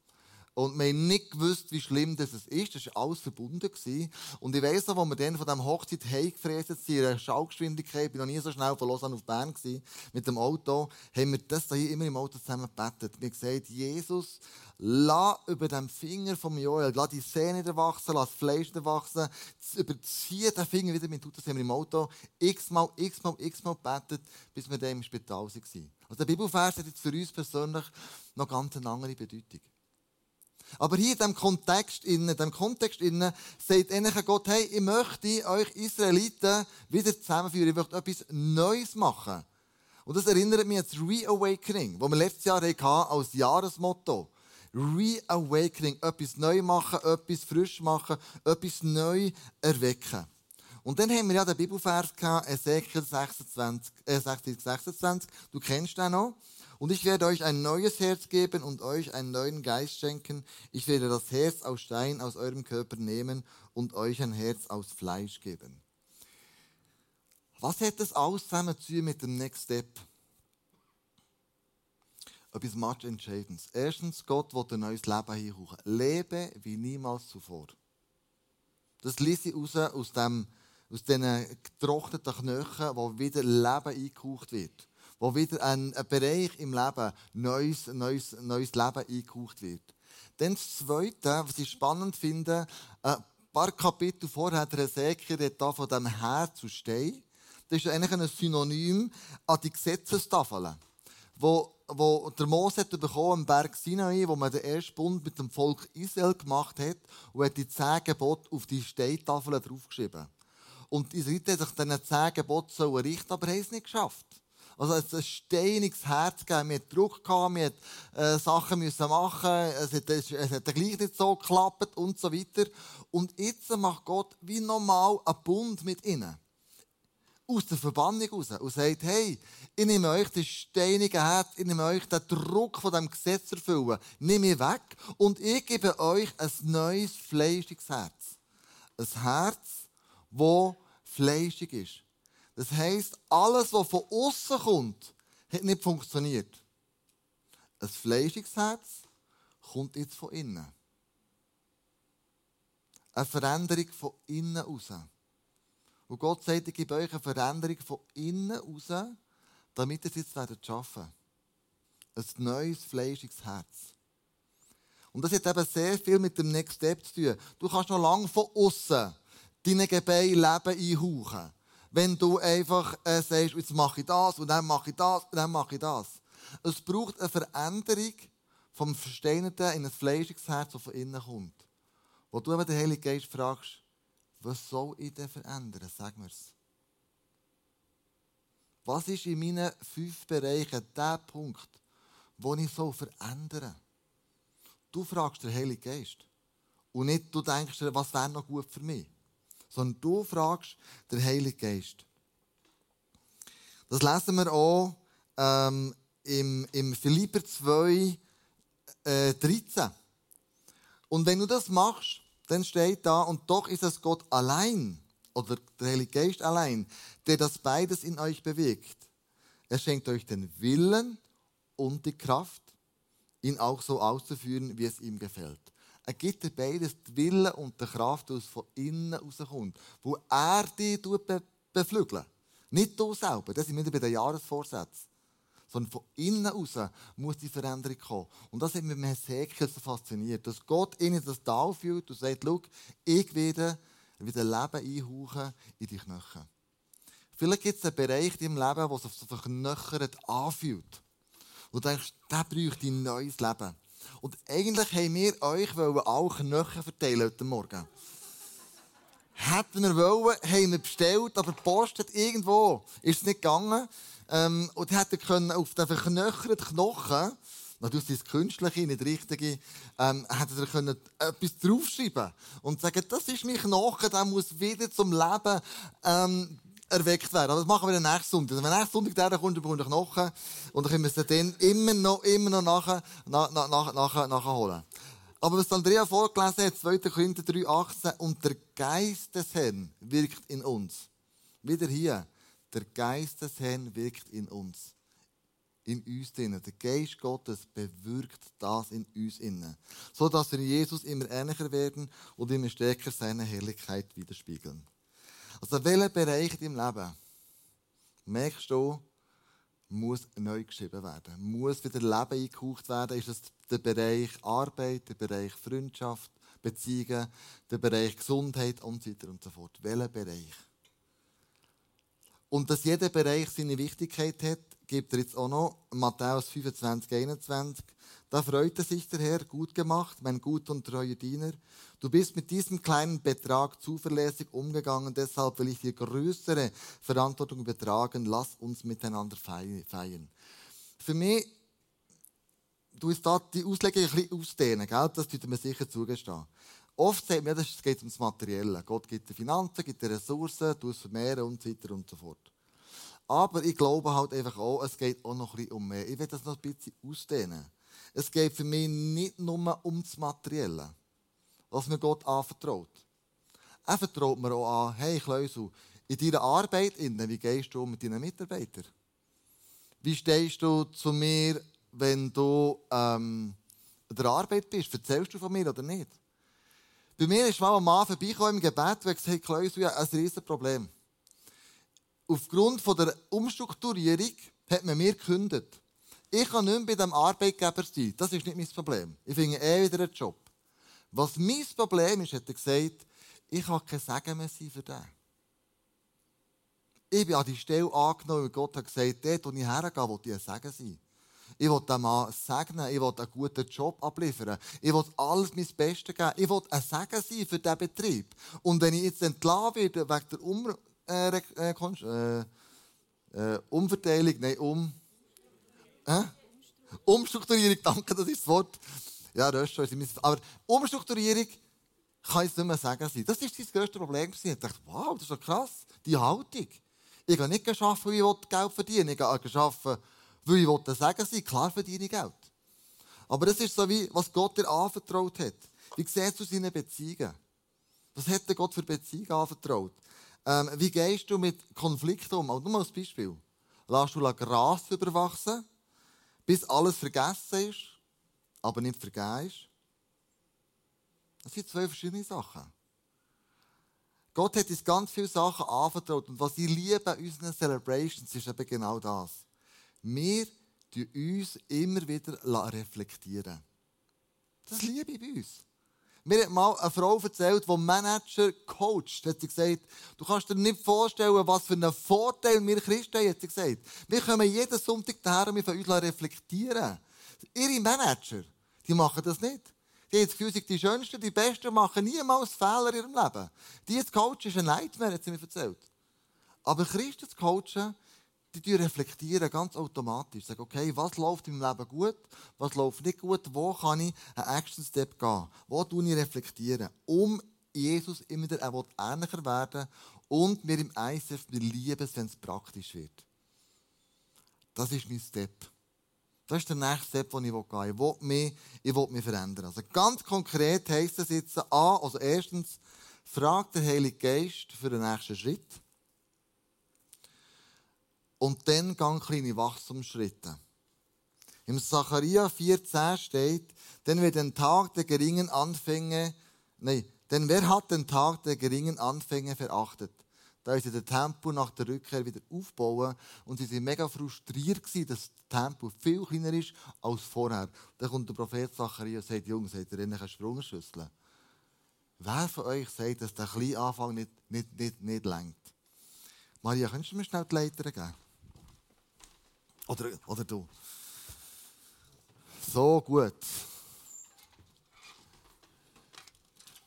Und wir haben nicht gewusst, wie schlimm das ist. Das war alles verbunden. Und ich weiss noch, als wir dann von dieser Hochzeit heimgefräst sind, in einer Schallgeschwindigkeit, ich war noch nie so schnell von Lausanne auf Bern gewesen, mit dem Auto, haben wir das hier immer im Auto zusammen gebetet. Wir haben gesagt, Jesus, lass über den Finger vom Joel, lass die Sehne wieder wachsen, lass das Fleisch wieder wachsen, überziehe den Finger wieder mit Das haben wir im Auto x-mal, x-mal, x-mal gebetet, bis wir dann im Spital waren. Also der Bibelvers hat jetzt für uns persönlich noch ganz eine andere Bedeutung. Aber hier in diesem Kontext, in diesem Kontext innen, sagt Gott, hey, ich möchte euch Israeliten wieder zusammenführen. Ich möchte etwas Neues machen. Und das erinnert mich an das Reawakening, das wir letztes Jahr hatten als Jahresmotto. Reawakening, etwas neu machen, etwas frisch machen, etwas neu erwecken. Und dann haben wir ja den Bibelvers gehabt, Ezekiel 26, äh, 26, 26. Du kennst den noch. Und ich werde euch ein neues Herz geben und euch einen neuen Geist schenken. Ich werde das Herz aus Stein aus eurem Körper nehmen und euch ein Herz aus Fleisch geben. Was hat das alles zusammen mit dem Next Step? Etwas much Entscheidendes. Erstens, Gott will ein neues Leben hinhauchen. Lebe wie niemals zuvor. Das ließ ich raus aus, dem, aus diesen getrockneten Knöcheln, wo wieder Leben eingehaucht wird wo wieder ein, ein Bereich im Leben neues, neues, neues Leben eingehaucht wird. Dann das Zweite, was ich spannend finde, äh, paar Kapitel vorher, der Hesekiel da von dem Herz und Stein. Das ist eigentlich ein Synonym an die Gesetzestafeln, wo, wo der Mose hat bekommen am Berg Sinai, wo man den ersten Bund mit dem Volk Israel gemacht hat und hat die zehn Gebote auf die Steintafeln draufgeschrieben. Und Israeliten haben sich diesen zehn Geboten richten, aber haben es nicht geschafft. Also es ein steiniges Herz gegeben. Wir hatten Druck, gehabt, wir mussten äh, Sachen müssen machen, es hat, es, hat gleich nicht so geklappt und so weiter. Und jetzt macht Gott wie normal einen Bund mit ihnen. Aus der Verbannung raus. Und sagt, hey, ich nehme euch das steinige Herz, ich nehme euch den Druck von dem Gesetz erfüllen, nehme ich weg und ich gebe euch ein neues, fleischiges Herz. Ein Herz, das fleischig ist. Das heisst, alles, was von außen kommt, hat nicht funktioniert. Ein fleischiges Herz kommt jetzt von innen. Eine Veränderung von innen raus. Und Gott sagt, ich gebe euch eine Veränderung von innen raus, damit ihr es jetzt werdet schaffen. Ein neues, fleischiges Herz. Und das hat eben sehr viel mit dem Next Step zu tun. Du kannst noch lange von außen deine Gebeine Leben einhauchen wenn du einfach äh, sagst, jetzt mache ich das und dann mache ich das und dann mache ich das. Es braucht eine Veränderung vom Versteinerten in ein fleischiges Herz, das von innen kommt. Wo du aber den Heiligen Geist fragst, was soll ich denn verändern? Sag mir's. Was ist in meinen fünf Bereichen der Punkt, wo ich so verändern Du fragst den Heiligen Geist. Und nicht du denkst, was wäre noch gut für mich sondern du fragst den Heiligen Geist. Das lesen wir auch ähm, im, im Philipper 2, äh, 13. Und wenn du das machst, dann steht da, und doch ist es Gott allein, oder der Heilige Geist allein, der das beides in euch bewegt. Er schenkt euch den Willen und die Kraft, ihn auch so auszuführen, wie es ihm gefällt. Er gibt dir beides, die Wille und die Kraft, die von innen rauskommt. Wo er dich be beflügelt. Nicht du selber, das sind wir bei den Jahresvorsätzen. Sondern von innen raus muss die Veränderung kommen. Und das hat mich mit Hesekiel so fasziniert. Dass Gott ihnen das da fühlt und sagt, schau, ich werde wieder Leben einhauchen in die Knochen. Vielleicht gibt es einen Bereich in deinem Leben, der sich so verknöchert anfühlt. Und du denkst, der bräuchte ein neues Leben. Und eigentlich haben wir euch auch Knöchel verteilen heute Morgen. Hätten wir wollen, haben wir bestellt, aber die Post hat irgendwo, ist es nicht gegangen. Ähm, und hätten können auf den verknöcherten Knochen, natürlich ist es künstliche, nicht richtige, ähm, hätten wir können etwas draufschreiben und sagen, das ist mein Knochen, der muss wieder zum Leben ähm, erweckt werden. Aber das machen wir den nächsten Sonntag. Also, wenn nächsten Sonntag der kommt, dann bekommt er Knochen. Und dann können wir es dann immer noch, immer noch nachher, nach, nach, nach, nachholen. Aber was Andrea vorgelesen hat, 2. Korinther 3, 18, und der Geist des Herrn wirkt in uns. Wieder hier. Der Geist des Herrn wirkt in uns. In uns drinnen. Der Geist Gottes bewirkt das in uns innen. So dass wir Jesus immer ähnlicher werden und immer stärker seine Herrlichkeit widerspiegeln. Also welcher Bereich in deinem Leben merkst du, muss neu geschrieben werden, muss wieder Leben eingehaucht werden? Ist es der Bereich Arbeit, der Bereich Freundschaft, Beziehungen, der Bereich Gesundheit und so weiter und so fort? Welcher Bereich? Und dass jeder Bereich seine Wichtigkeit hat, gibt er jetzt auch noch Matthäus 25, 21. Da freute sich der Herr, gut gemacht, mein guter und treuer Diener. Du bist mit diesem kleinen Betrag zuverlässig umgegangen, deshalb will ich dir größere Verantwortung übertragen. Lass uns miteinander feiern. Für mich, du hast da die Auslegung ein bisschen ausdehnen, gell? das tut mir sicher zugestehen. Oft sagt man, es geht ums Materielle. Gott gibt die Finanzen, gibt die Ressourcen, du es vermehren und so weiter und so fort. Aber ich glaube halt einfach auch, es geht auch noch ein bisschen um mehr. Ich will das noch ein bisschen ausdehnen. Es geht für mich nicht nur um das Materielle, was mir Gott anvertraut. Er vertraut mir auch an, hey Kleusel, in deiner Arbeit, wie gehst du mit deinen Mitarbeitern? Wie stehst du zu mir, wenn du ähm, in der Arbeit bist? Erzählst du von mir oder nicht? Bei mir ist mal ein Mann vorbeigekommen im Gebet und gesagt, hey Kleusel, ja, ein riesiges Problem aufgrund von der Umstrukturierung hat man mir gekündigt. Ich kann nicht mehr bei diesem Arbeitgeber sein. Das ist nicht mein Problem. Ich finde eh wieder einen Job. Was mein Problem ist, hat er gesagt, ich kann kein Segen mehr sein für den. Ich bin an die Stelle angenommen, weil Gott hat gesagt, dort, wo ich hergehe, will ich ein Segen sein. Ich will dem Mann segnen, ich will einen guten Job abliefern, ich will alles mein Bestes geben, ich will ein Segen sein für diesen Betrieb. Und wenn ich jetzt entlassen werde wegen der um äh, äh, äh, Umverteilung, nein, um... Äh? Umstrukturierung, danke, das ist das Wort. Ja, Röschel, aber Umstrukturierung kann es nicht mehr sagen sein. Das war sein grösstes Problem. Ich dachte, wow, das ist doch krass, die Haltung. Ich gehe nicht arbeiten, weil ich Geld verdienen. Ich gehe arbeiten, weil ich sagen sein. Klar verdiene ich Geld. Aber das ist so wie, was Gott dir anvertraut hat. Wie siehst du seine Beziehungen? Was hat dir Gott für Beziehungen anvertraut? Ähm, wie gehst du mit Konflikten um? Also nur mal als Beispiel. Lass du Gras überwachsen, bis alles vergessen ist, aber nicht vergeben ist? Das sind zwei verschiedene Sachen. Gott hat uns ganz viele Sachen anvertraut. Und was ich liebe an unseren Celebrations ist eben genau das. Wir uns immer wieder reflektieren. Das liebe ich bei uns. Mir hat mal eine Frau erzählt, die Manager coacht. Hat sie gesagt, du kannst dir nicht vorstellen, was für einen Vorteil wir Christen haben, hat sie gesagt. Wir kommen jeden Sonntag daher und wir von uns reflektieren. Ihre Manager, die machen das nicht. Die haben das Gefühl, die Schönsten, die Besten machen niemals Fehler in ihrem Leben. Die zu coachen ist ein Nightmare, hat sie mir erzählt. Aber Christen zu coachen, die reflektieren ganz automatisch. Sagen, okay, was läuft im Leben gut, was läuft nicht gut, wo kann ich einen Action Step gehen, wo tue ich reflektieren, um Jesus immer wieder ähnlicher werden und mir im wir lieben es, wenn es praktisch wird. Das ist mein Step. Das ist der nächste Step, den ich gehen will. Ich will mich, ich will mich verändern. Also ganz konkret heisst das jetzt A, also erstens, frag der Heilige Geist für den nächsten Schritt. Und dann gang kleine Wachstumsschritte. Im Zacharia 4,10 steht, denn wer den Tag der geringen Anfänge, nein, denn wer hat den Tag der geringen Anfänge verachtet? Da ist der Tempo nach der Rückkehr wieder aufbauen und sie waren mega frustriert dass das Tempo viel kleiner ist als vorher. Dann kommt der Prophet Zacharia und sagt, Jungs, habt ihr eine Sprungschüssel? Wer von euch sagt, dass der kleine Anfang nicht, nicht, nicht, nicht lenkt? Maria, könntest du mir schnell die Leiter geben? Oder, oder du. So gut.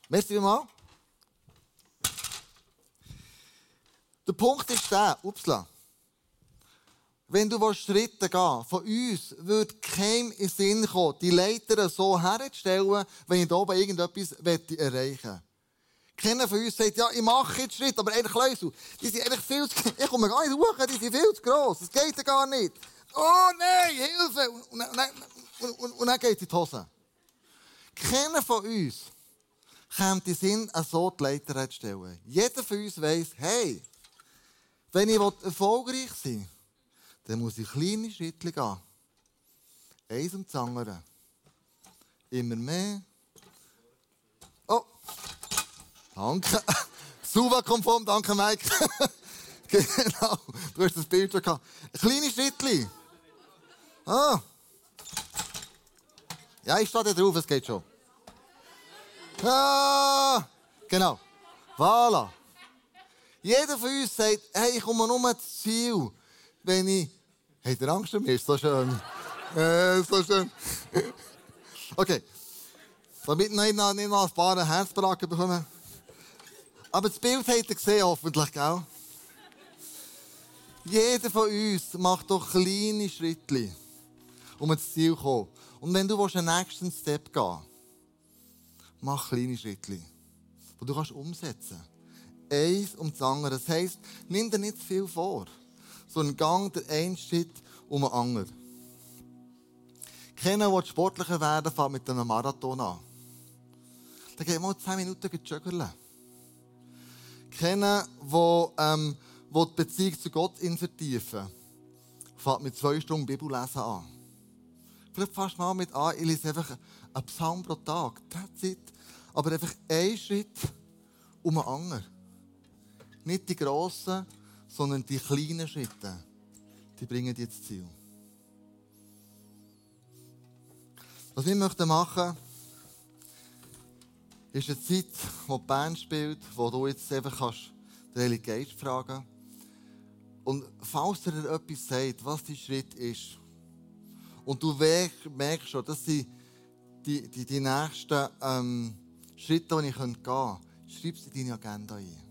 Merci mal. Der Punkt ist der, upsla. Wenn du Schritte gehen von uns würde kein in Sinn kommen, die Leiter so herzustellen, wenn ich da oben irgendetwas erreichen möchte. Keiner von uns sagt, ja, ich mache jetzt Schritte, aber eigentlich Leute, die sind eigentlich viel zu, ich komme gar nicht hoch, die sind viel zu gross, das geht ja gar nicht. Oh nein, Hilfe! Und, und, und, und, und dann geht es in die Hose. Keiner von uns kommt in Sinn, so die Leiter zu stellen. Jeder von uns weiss, hey, wenn ich erfolgreich sein will, dann muss ich kleine Schritte gehen. Eins und das andere. Immer mehr. Oh, danke. Suva-konform, danke Mike. genau, du hast das Bild schon gehabt. Kleine Schritte. Ah. Ja, ich stehe drauf, es geht schon. Ah, genau. Voilà. Jeder von uns sagt, hey, ich komme nur ins Ziel, wenn ich... Habt ihr Angst mich? Ist so schön. äh, so schön. okay. Damit wir nicht noch ein paar Herzbraken bekommen. Aber das Bild habt ihr gesehen, hoffentlich, gell? Jeder von uns macht doch kleine Schritte um ins Ziel zu kommen. Und wenn du einen nächsten Step gehen mach kleine Schritte, die du kannst umsetzen kannst. Eins um das andere. Das heisst, nimm dir nicht zu viel vor, sondern gang der einen Schritt um den anderen. Keiner, der sportlicher werden fängt mit einem Marathon an. Dann geht mal 10 Minuten joggen. Keiner, der ähm, die Beziehung zu Gott vertiefen fängt mit zwei Stunden Bibellesen an. Vielleicht fast mal mit an, ich lese einfach einen Psalm pro Tag. That's it. Aber einfach ein Schritt um den anderen. Nicht die grossen, sondern die kleinen Schritte. Die bringen dich ins Ziel. Was wir möchten machen, ist eine Zeit, wo die Band spielt, wo du jetzt einfach kannst den Heiligen Geist fragen Und falls er dir etwas sagt, was dein Schritt ist, und du merkst schon, dass die, die, die, die nächsten ähm, Schritte, die ich gehen könnte, schreib sie in deine Agenda ein.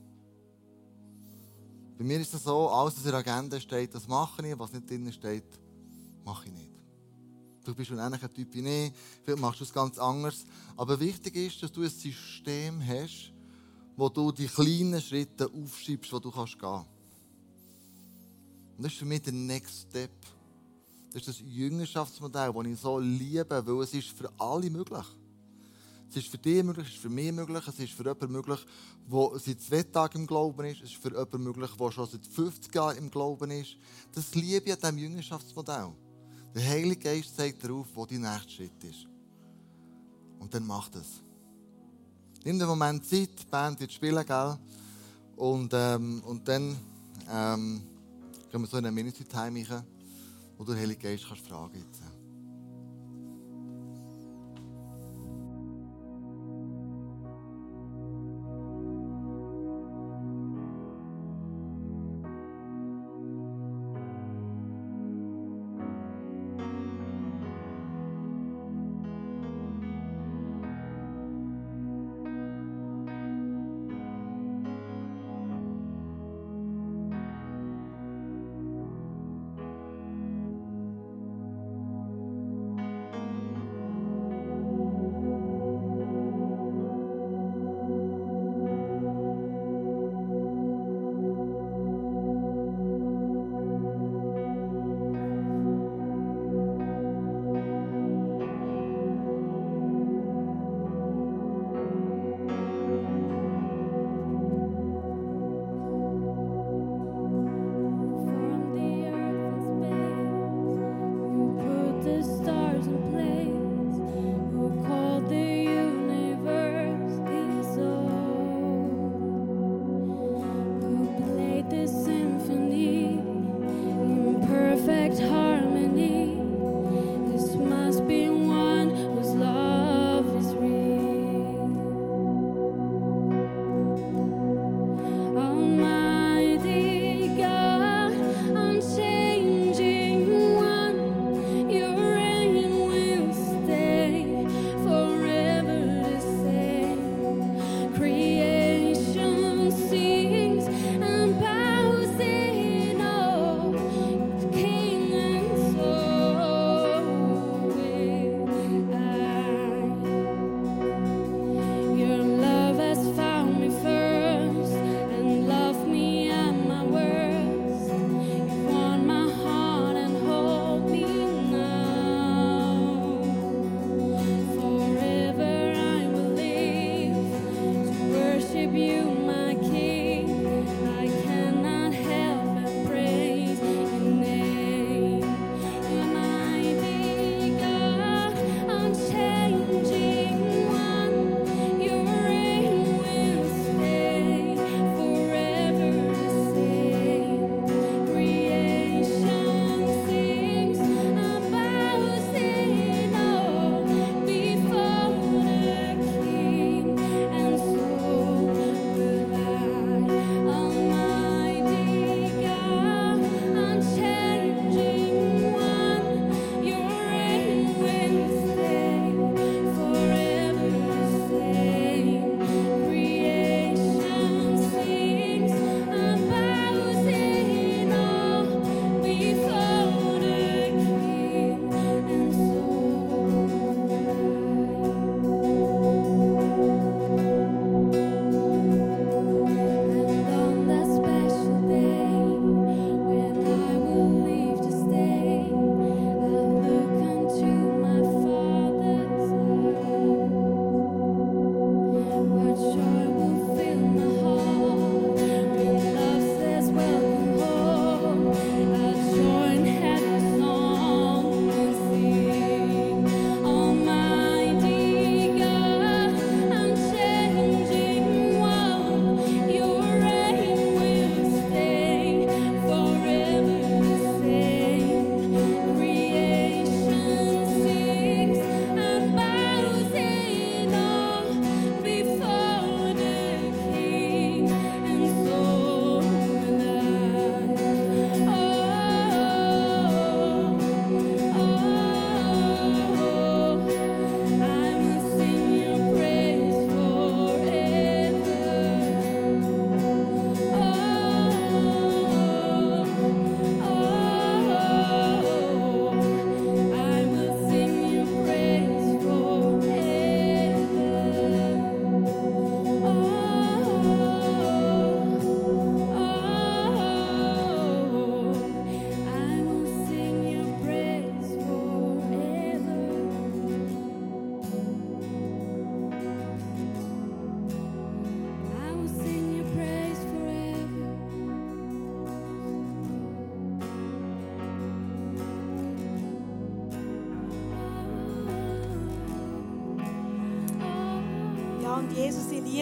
Bei mir ist es so, alles, was in der Agenda steht, das mache ich, was nicht drin steht, mache ich nicht. Du bist ein ähnlicher Typ wie ich, vielleicht machst du es ganz anders. Aber wichtig ist, dass du ein System hast, wo du die kleinen Schritte aufschreibst, wo du kannst gehen. Und das ist für mich der Next Step. Das ist das Jüngerschaftsmodell, das ich so liebe, weil es ist für alle möglich. Es ist für dich möglich, es ist für mich möglich, es ist für jemanden möglich, der seit zwei Tagen im Glauben ist, es ist für jemanden möglich, der schon seit 50 Jahren im Glauben ist. Das liebe ich an diesem Jüngerschaftsmodell. Der Heilige Geist zeigt darauf, wo dein nächste Schritt ist. Und dann macht es. Nimm den Moment Zeit, die Band wird spielen, gell? Und, ähm, und dann ähm, gehen wir so in eine Minute-Time rein, wo du den Heiligen Geist kannst fragen kannst.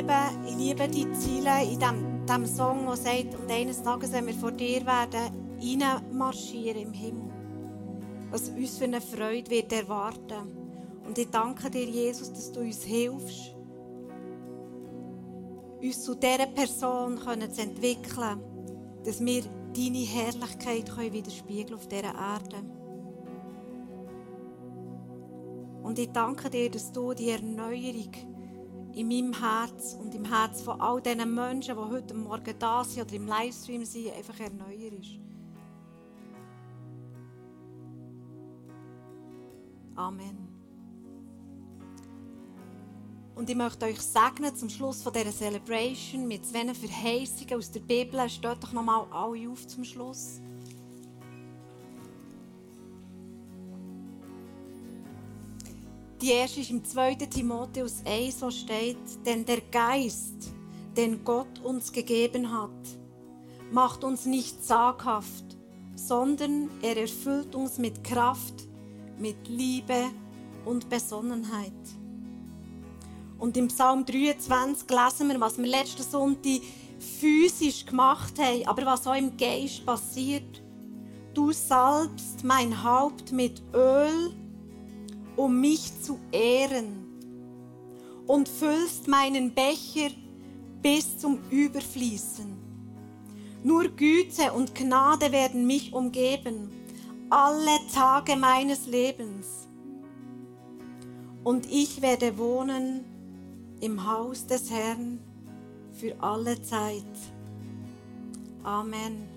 Liebe, ich liebe die Ziele in diesem, diesem Song, der sagt, und eines Tages, wenn wir vor dir werden, reinmarschieren im Himmel. Was uns für eine Freude wird erwarten. Und ich danke dir, Jesus, dass du uns hilfst, uns zu dieser Person zu entwickeln, dass wir deine Herrlichkeit widerspiegeln auf dieser Erde. Und ich danke dir, dass du die Erneuerung in meinem Herz und im Herz von all diesen Menschen, die heute Morgen da sind oder im Livestream sind, einfach erneuerst. Amen. Und ich möchte euch segnen zum Schluss von dieser Celebration mit zwei Verheißungen aus der Bibel. Steht doch nochmal alle auf zum Schluss. Die erste ist im 2. Timotheus 1, wo steht, denn der Geist, den Gott uns gegeben hat, macht uns nicht zaghaft, sondern er erfüllt uns mit Kraft, mit Liebe und Besonnenheit. Und im Psalm 23 lesen wir, was wir letzten Sonntag physisch gemacht haben, aber was auch im Geist passiert. Du salbst mein Haupt mit Öl um mich zu ehren und füllst meinen Becher bis zum Überfließen. Nur Güte und Gnade werden mich umgeben, alle Tage meines Lebens. Und ich werde wohnen im Haus des Herrn für alle Zeit. Amen.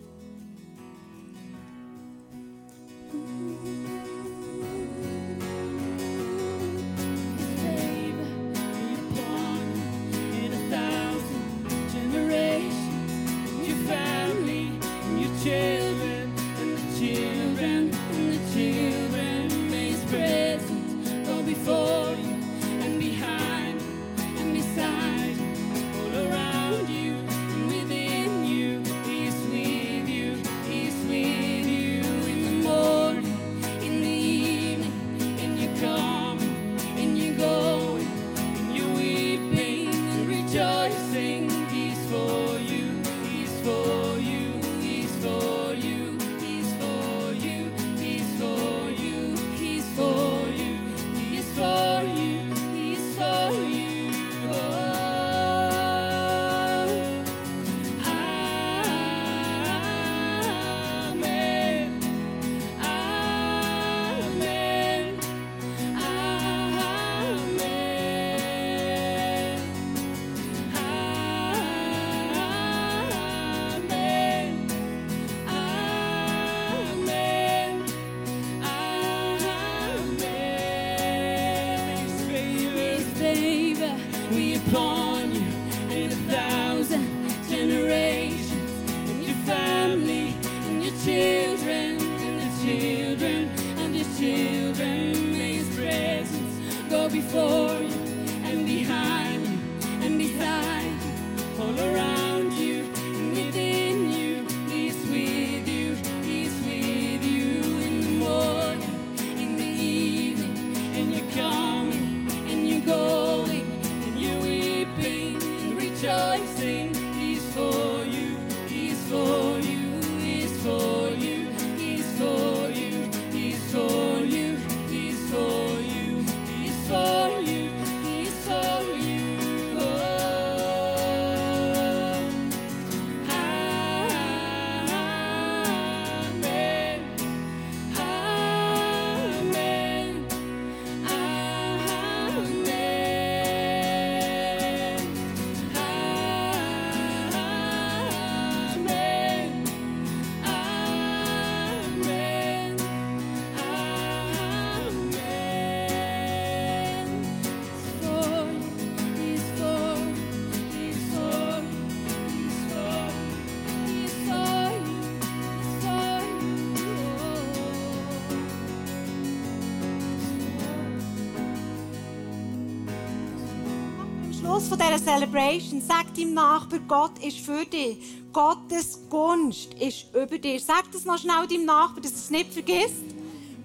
Von dieser Celebration, sag deinem Nachbar, Gott ist für dich. Gottes Gunst ist über dir. Sag das noch schnell deinem Nachbar, dass er es nicht vergisst.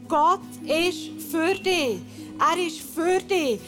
Gott ist für dich. Er ist für dich.